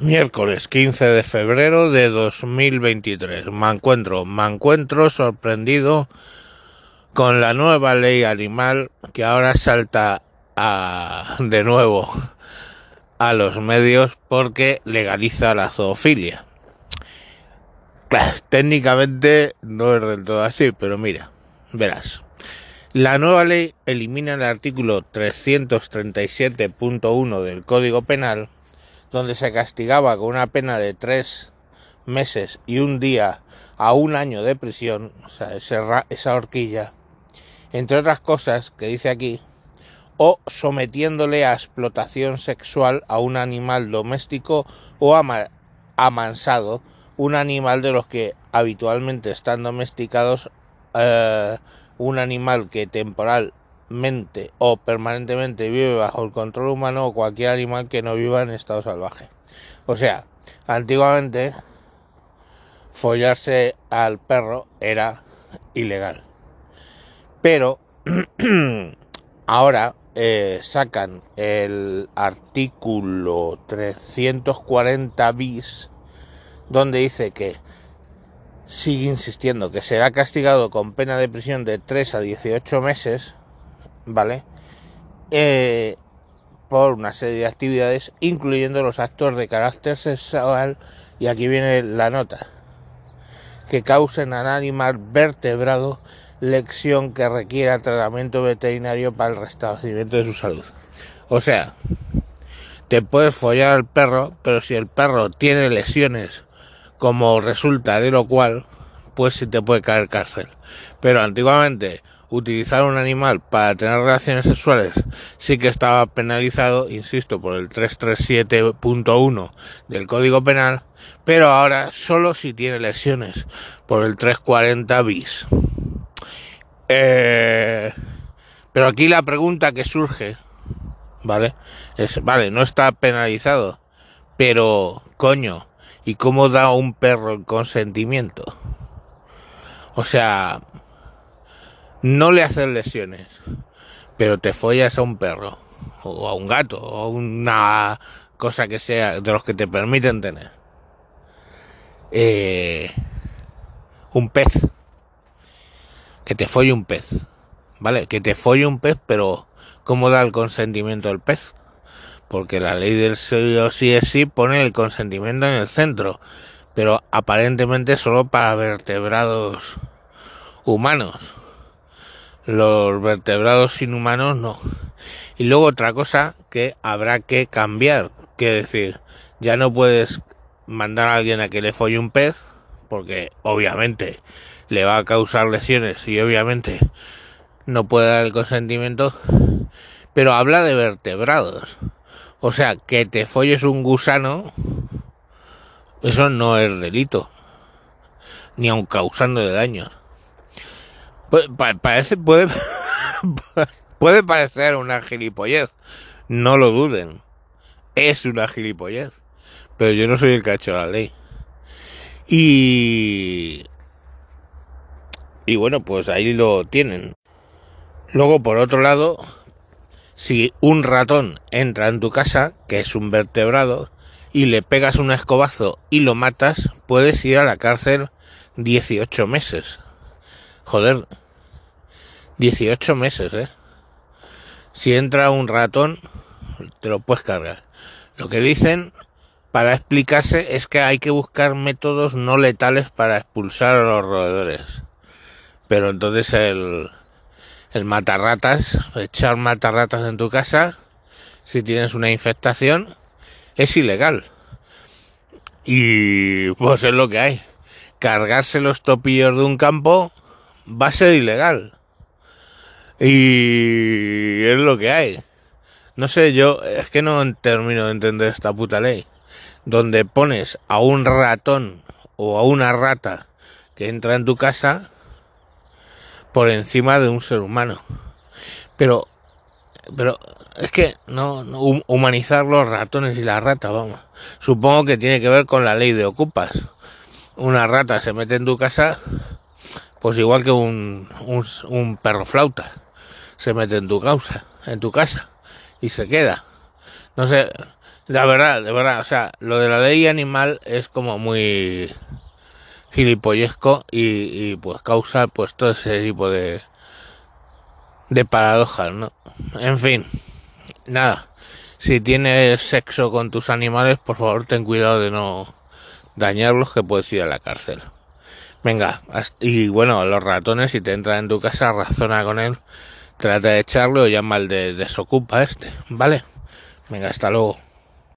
Miércoles 15 de febrero de 2023. Me encuentro, me encuentro sorprendido con la nueva ley animal que ahora salta a, de nuevo a los medios porque legaliza la zoofilia. Técnicamente no es del todo así, pero mira, verás. La nueva ley elimina el artículo 337.1 del Código Penal donde se castigaba con una pena de tres meses y un día a un año de prisión, o sea, esa horquilla, entre otras cosas que dice aquí, o sometiéndole a explotación sexual a un animal doméstico o amansado, un animal de los que habitualmente están domesticados, eh, un animal que temporal o permanentemente vive bajo el control humano o cualquier animal que no viva en estado salvaje. O sea, antiguamente follarse al perro era ilegal. Pero ahora eh, sacan el artículo 340 bis donde dice que sigue insistiendo que será castigado con pena de prisión de 3 a 18 meses ¿vale? Eh, por una serie de actividades, incluyendo los actos de carácter sexual, y aquí viene la nota, que causen al animal vertebrado lección que requiera tratamiento veterinario para el restablecimiento de su salud. O sea, te puedes follar al perro, pero si el perro tiene lesiones como resulta de lo cual, pues sí te puede caer cárcel. Pero antiguamente utilizar un animal para tener relaciones sexuales sí que estaba penalizado, insisto, por el 337.1 del Código Penal, pero ahora solo si tiene lesiones por el 340 bis. Eh, pero aquí la pregunta que surge, ¿vale? Es, vale, no está penalizado, pero coño, ¿y cómo da un perro el consentimiento? O sea, no le haces lesiones, pero te follas a un perro, o a un gato, o a una cosa que sea de los que te permiten tener. Eh, un pez. Que te folle un pez. ¿Vale? Que te folle un pez, pero ¿cómo da el consentimiento del pez? Porque la ley del sí o sí es sí pone el consentimiento en el centro. Pero aparentemente solo para vertebrados humanos los vertebrados inhumanos no. Y luego otra cosa que habrá que cambiar, que decir, ya no puedes mandar a alguien a que le folle un pez, porque obviamente le va a causar lesiones y obviamente no puede dar el consentimiento, pero habla de vertebrados. O sea, que te folles un gusano, eso no es delito, ni aun causando daños. Parece, puede, puede parecer una gilipollez. No lo duden. Es una gilipollez. Pero yo no soy el que ha hecho la ley. Y... Y bueno, pues ahí lo tienen. Luego, por otro lado, si un ratón entra en tu casa, que es un vertebrado, y le pegas un escobazo y lo matas, puedes ir a la cárcel 18 meses. Joder, 18 meses, ¿eh? Si entra un ratón, te lo puedes cargar. Lo que dicen para explicarse es que hay que buscar métodos no letales para expulsar a los roedores. Pero entonces el, el matarratas, echar matarratas en tu casa, si tienes una infestación, es ilegal. Y pues es lo que hay. Cargarse los topillos de un campo va a ser ilegal. Y es lo que hay. No sé, yo es que no termino de entender esta puta ley. Donde pones a un ratón o a una rata que entra en tu casa por encima de un ser humano. Pero, pero es que no, no humanizar los ratones y las ratas, vamos. Supongo que tiene que ver con la ley de ocupas. Una rata se mete en tu casa pues igual que un, un, perro flauta se mete en tu causa, en tu casa y se queda. No sé, La verdad, de verdad, o sea, lo de la ley animal es como muy gilipollesco y, y pues causa pues todo ese tipo de de paradojas, ¿no? En fin, nada. Si tienes sexo con tus animales, por favor ten cuidado de no dañarlos, que puedes ir a la cárcel. Venga, y bueno, los ratones, si te entran en tu casa, razona con él, trata de echarlo llama al de desocupa este, ¿vale? Venga, hasta luego.